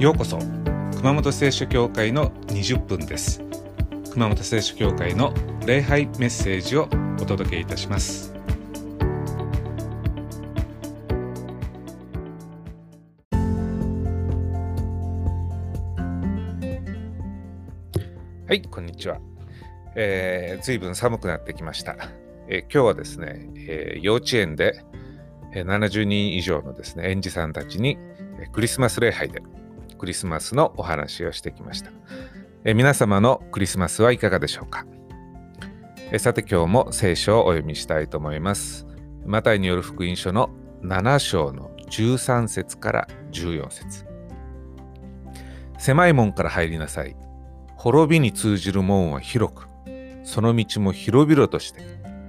ようこそ熊本聖書教会の20分です。熊本聖書教会の礼拝メッセージをお届けいたします。はいこんにちは、えー、ずいぶん寒くなってきました、えー、今日はですね、えー、幼稚園で70人以上のですね園児さんたちにクリスマス礼拝でクリスマスのお話をしてきました。え皆様のクリスマスはいかがでしょうか？えさて今日も聖書をお読みしたいと思います。マタイによる福音書の7章の13節から14節狭い門から入りなさい。滅びに通じる門は広く、その道も広々として、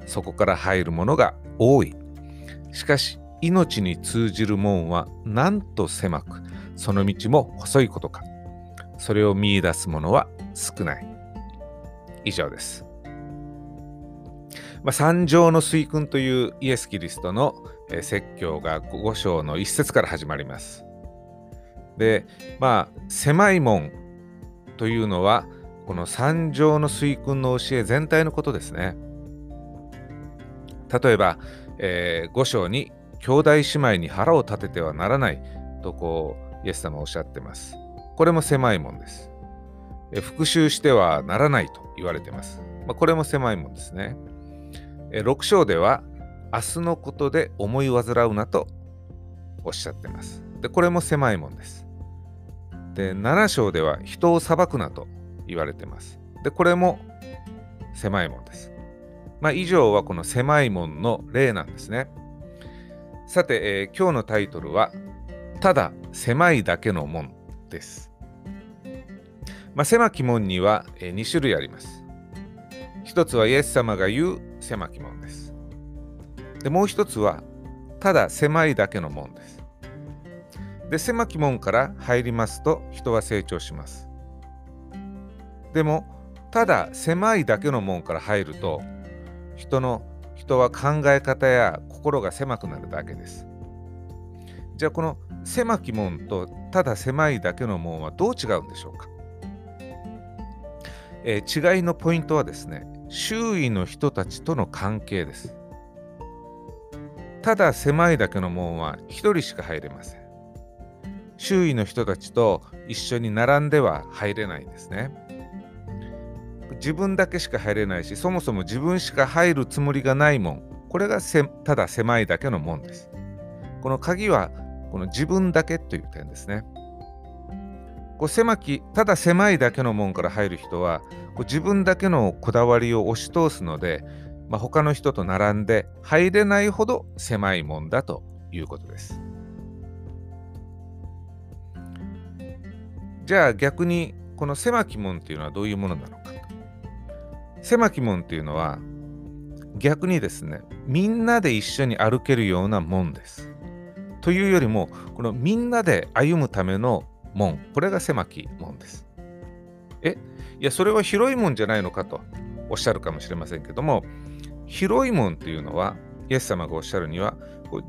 そこから入る者が多い。しかし、命に通じる門はなんと狭く、その道も細いことか。それを見いだす者は少ない。以上です。まあ、三条の水訓というイエス・キリストの説教が5章の一節から始まります。で、まあ、狭い門というのは、この三条の水訓の教え全体のことですね。例えば、えー、5章に兄弟姉妹に腹を立ててはならないとこうイエス様おっしゃってます。これも狭いもんです。復讐してはならないと言われてます。まあ、これも狭いもんですね。6章では、明日のことで思い煩うなとおっしゃってます。で、これも狭いもんです。で、7章では人を裁くなと言われてます。で、これも狭いもんです。まあ、以上はこの狭いもんの例なんですね。さて、えー、今日のタイトルは、ただ狭いだけの門です。まあ、狭き門には2種類あります。一つはイエス様が言う狭き門です。でもう一つはただ狭いだけの門です。で、狭き門から入りますと人は成長します。でも、ただ狭いだけの門から入ると人の人は考え方や心が狭くなるだけです。じゃあこの狭き門とただ狭いだけの門はどう違うんでしょうか、えー、違いのポイントはですね周囲の人たちとの関係です。ただ狭いだけの門は1人しか入れません。周囲の人たちと一緒に並んでは入れないんですね。自分だけしか入れないしそもそも自分しか入るつもりがない門。これがただ狭いだけの門です。この鍵はこの自分だけという点ですね。こう狭き、ただ狭いだけの門から入る人は、こう自分だけのこだわりを押し通すので、まあ、他の人と並んで入れないほど狭い門だということです。じゃあ逆にこの狭き門っていうのはどういうものなのか狭き門っていうのは逆にですねみんなで一緒に歩けるような門です。というよりもこのみんなで歩むための門これが狭き門です。え？いやそれは広い門じゃないのかとおっしゃるかもしれませんけども広い門っていうのはイエス様がおっしゃるには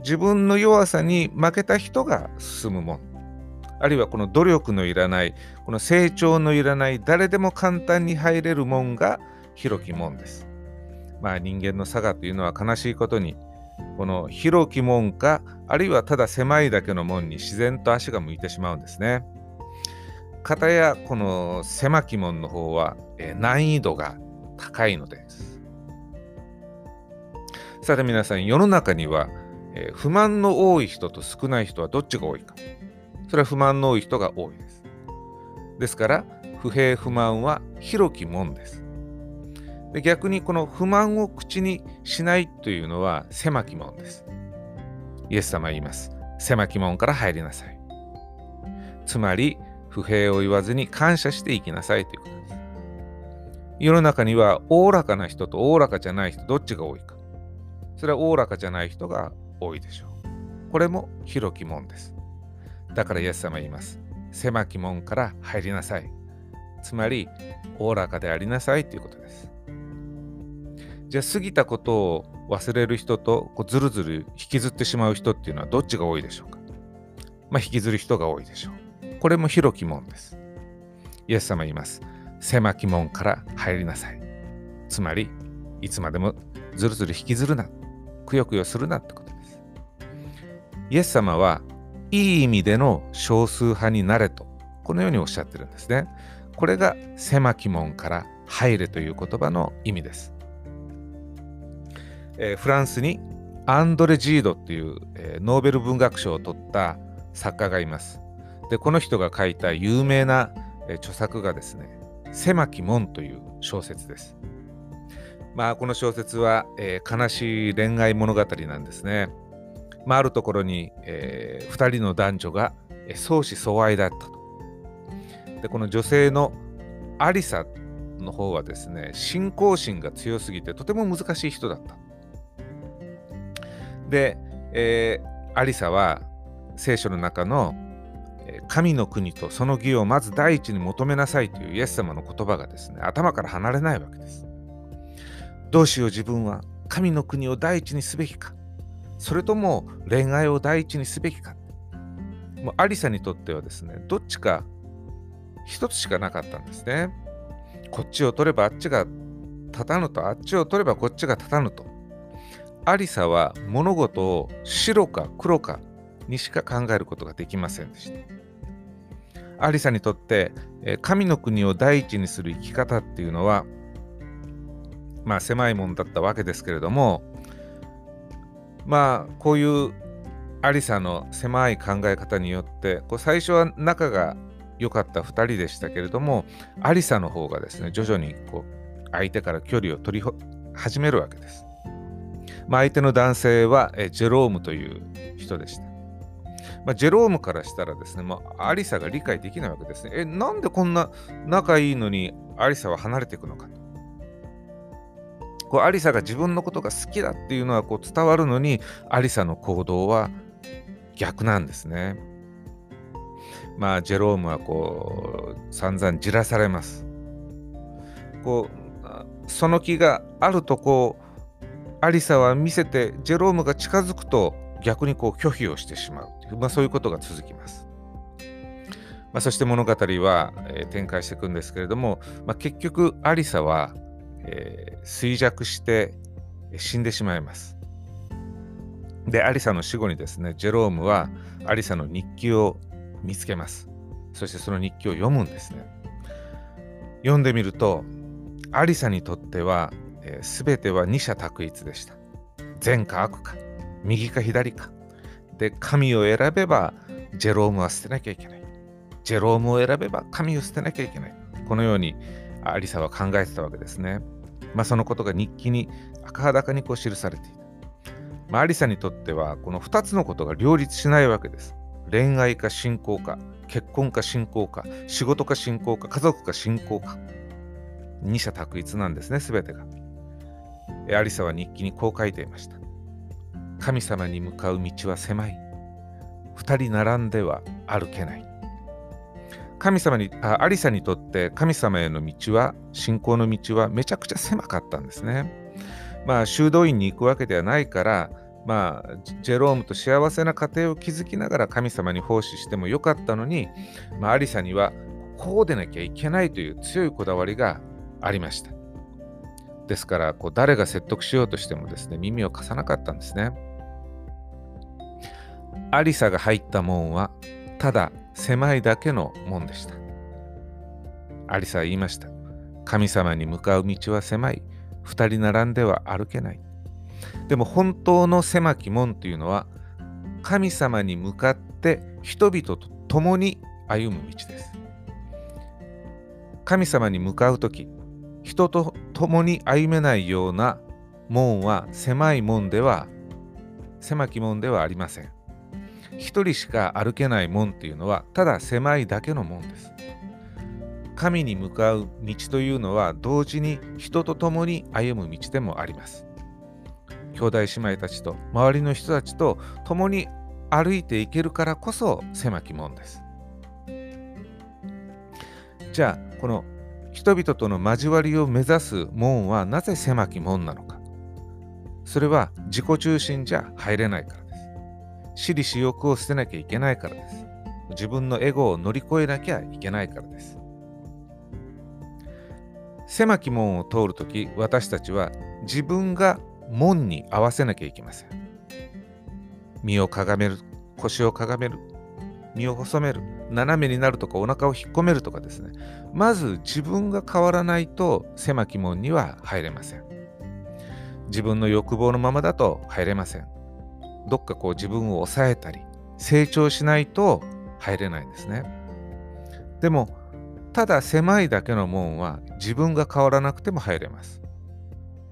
自分の弱さに負けた人が進む門。あるいはこの努力のいらないこの成長のいらない誰でも簡単に入れる門が広き門です。まあ人間の差がというのは悲しいことにこの広き門かあるいはただ狭いだけの門に自然と足が向いてしまうんですね。片やこの狭き門の方は、え難易度が高いのです。さて皆さん世の中には、え不満の多い人と少ない人はどっちが多いか。それは不満の多い人が多いです。ですから不平不満は広き門です。で逆にこの不満を口にしないというのは狭き門です。イエス様は言います。狭き門から入りなさい。つまり、不平を言わずに感謝していきなさいということです。世の中には、おおらかな人とおおらかじゃない人、どっちが多いか。それはおおらかじゃない人が多いでしょう。これも広き門です。だからイエス様は言います。狭き門から入りなさい。つまり、おおらかでありなさいということです。じゃあ過ぎたことを忘れる人とこうずるずる引きずってしまう人っていうのはどっちが多いでしょうか？まあ引きずる人が多いでしょう。これも広き門です。イエス様言います。狭き門から入りなさい。つまり、いつまでもずるずる引きずるな、くよくよするなってことです。イエス様はいい意味での少数派になれと、このようにおっしゃってるんですね。これが狭き門から入れという言葉の意味です。えー、フランスにアンドレ・ジードっていう、えー、ノーベル文学賞を取った作家がいます。で、この人が書いた有名な、えー、著作がですね、狭き門という小説です。まあ、この小説は、えー、悲しい恋愛物語なんですね。まあ、あるところに、えー、2人の男女が、えー、相思相愛だったと。で、この女性のアリサの方はですね、信仰心が強すぎてとても難しい人だった。で、えー、アリサは聖書の中の神の国とその義をまず第一に求めなさいというイエス様の言葉がですね、頭から離れないわけです。どうしよう自分は神の国を第一にすべきか、それとも恋愛を第一にすべきか。もうアリサにとってはですね、どっちか一つしかなかったんですね。こっちを取ればあっちが立たぬと、あっちを取ればこっちが立たぬと。アリサは物事を白か黒かにしか考えることができませんでした。アリサにとって神の国を第一にする生き方っていうのはまあ狭いもんだったわけですけれどもまあこういうアリサの狭い考え方によってこう最初は仲が良かった2人でしたけれどもアリサの方がですね徐々にこう相手から距離を取り始めるわけです。まあ、相手の男性はえジェロームという人でした。まあ、ジェロームからしたらですね、まあ、アリサが理解できないわけですね。え、なんでこんな仲いいのにアリサは離れていくのかと。こうアリサが自分のことが好きだっていうのはこう伝わるのに、アリサの行動は逆なんですね。まあ、ジェロームはこう、散々じらされます。こう、その気があるとこう、アリサは見せて、ジェロームが近づくと、逆にこう拒否をしてしまうう、まあ、そういうことが続きます。まあ、そして物語は、えー、展開していくんですけれども、まあ、結局アリサは、えー、衰弱して死んでしまいます。で、アリサの死後にですね、ジェロームはアリサの日記を見つけます。そしてその日記を読むんですね。読んでみると、アリサにとっては、えー、全ては二者択一でした。善か悪か、右か左か。で、神を選べば、ジェロームは捨てなきゃいけない。ジェロームを選べば、神を捨てなきゃいけない。このように、アリサは考えてたわけですね。まあ、そのことが日記に赤裸にこう記されていた。まあ、アリサにとっては、この2つのことが両立しないわけです。恋愛か信仰か、結婚か信仰か、仕事か信仰か、家族か信仰か。二者択一なんですね、すべてが。アリサは日記にこう書いていました。神様に向かう道は狭い。二人並んでは歩けない。神様にあ、アリサにとって神様への道は、信仰の道はめちゃくちゃ狭かったんですね。まあ、修道院に行くわけではないから、まあ、ジェロームと幸せな家庭を築きながら神様に奉仕してもよかったのに、まあ、アリサにはこうでなきゃいけないという強いこだわりがありました。ですから、こう誰が説得しようとしてもですね、耳を貸さなかったんですね。アリサが入った門はただ狭いだけの門でした。アリサは言いました。神様に向かう道は狭い。二人並んでは歩けない。でも本当の狭き門というのは神様に向かって人々と共に歩む道です。神様に向かうとき、人と共に歩めないような門は狭い門では、狭き門ではありません。一人しか歩けない門っていうのはただ狭いだけの門です。神に向かう道というのは同時に人と共に歩む道でもあります。兄弟姉妹たちと周りの人たちと共に歩いていけるからこそ狭き門です。じゃあこの人々との交わりを目指す門はなぜ狭き門なのかそれは自己中心じゃ入れないからです私利私欲を捨てなきゃいけないからです。自分のエゴを乗り越えなきゃいけないからです。狭き門を通るとき私たちは自分が門に合わせなきゃいけません。身をかがめる、腰をかがめる、身を細める、斜めになるとかお腹を引っ込めるとかですね。まず自分が変わらないと狭き門には入れません。自分の欲望のままだと入れません。どっかこう自分を抑えたり、成長しないと入れないんですね。でも、ただ狭いだけの門は自分が変わらなくても入れます。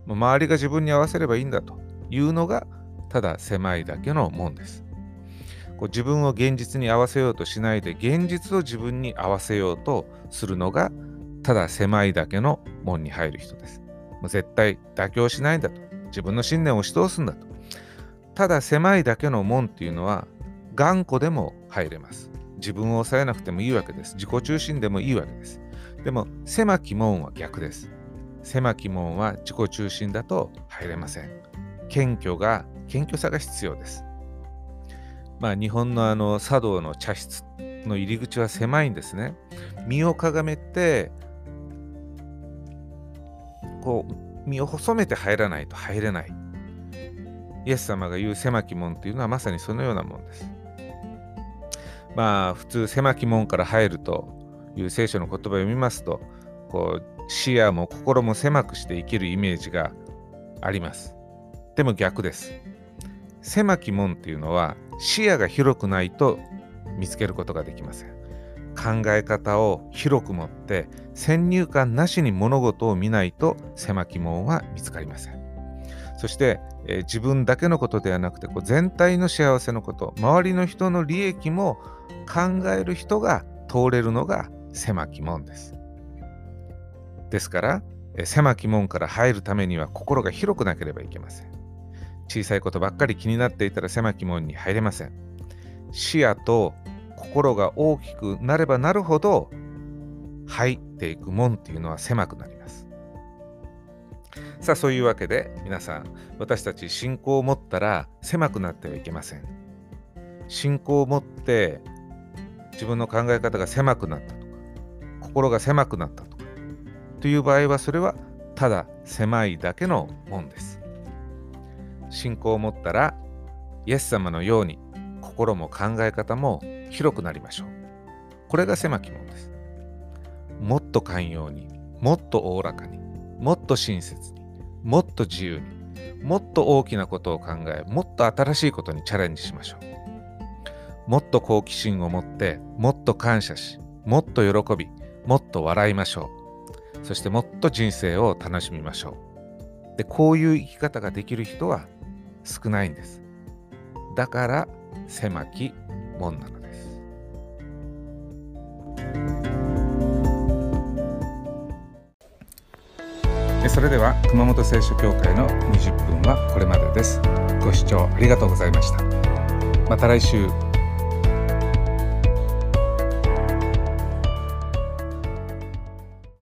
周りが自分に合わせればいいんだというのがただ狭いだけの門です。こう自分を現実に合わせようとしないで現実を自分に合わせようとするのがただ狭いだけの門に入る人です。もう絶対妥協しないんだと。自分の信念を押し通すんだと。ただ狭いだけの門っていうのは頑固でも入れます。自分を抑えなくてもいいわけです。自己中心でもいいわけです。でも狭き門は逆です。狭き門は自己中心だと入れません。謙虚が、謙虚さが必要です。まあ日本のあの茶道の茶室の入り口は狭いんですね。身をかがめて、こう、身を細めて入らないと入れない。イエス様が言う狭き門というのはまさにそのようなもんです。まあ普通狭き門から入るという聖書の言葉を読みますとこう視野も心も狭くして生きるイメージがあります。でも逆です。狭き門っていうのは視野が広くないと見つけることができません。考え方を広く持って先入観なしに物事を見ないと狭き門は見つかりません。そして、えー、自分だけのことではなくてこう全体の幸せのこと周りの人の利益も考える人が通れるのが狭き門です。ですからえ、狭き門から入るためには心が広くなければいけません。小さいことばっかり気になっていたら狭き門に入れません。視野と心が大きくなればなるほど入っていく門っていうのは狭くなります。さあそういうわけで皆さん私たち信仰を持ったら狭くなってはいけません。信仰を持って自分の考え方が狭くなったとか心が狭くなったとかという場合はそれはただ狭いだけのもんです。信仰を持ったらイエス様のように心も考え方も広くなりましょう。これが狭き門です。もっと寛容に、もっとおおらかに、もっと親切に、もっと自由に、もっと大きなことを考え、もっと新しいことにチャレンジしましょう。もっと好奇心を持ってもっと感謝しもっと喜びもっと笑いましょうそしてもっと人生を楽しみましょうでこういう生き方ができる人は少ないんです。だから狭き門なのです。それでは熊本聖書協会の20分はこれまでです。ご視聴ありがとうございました。また来週。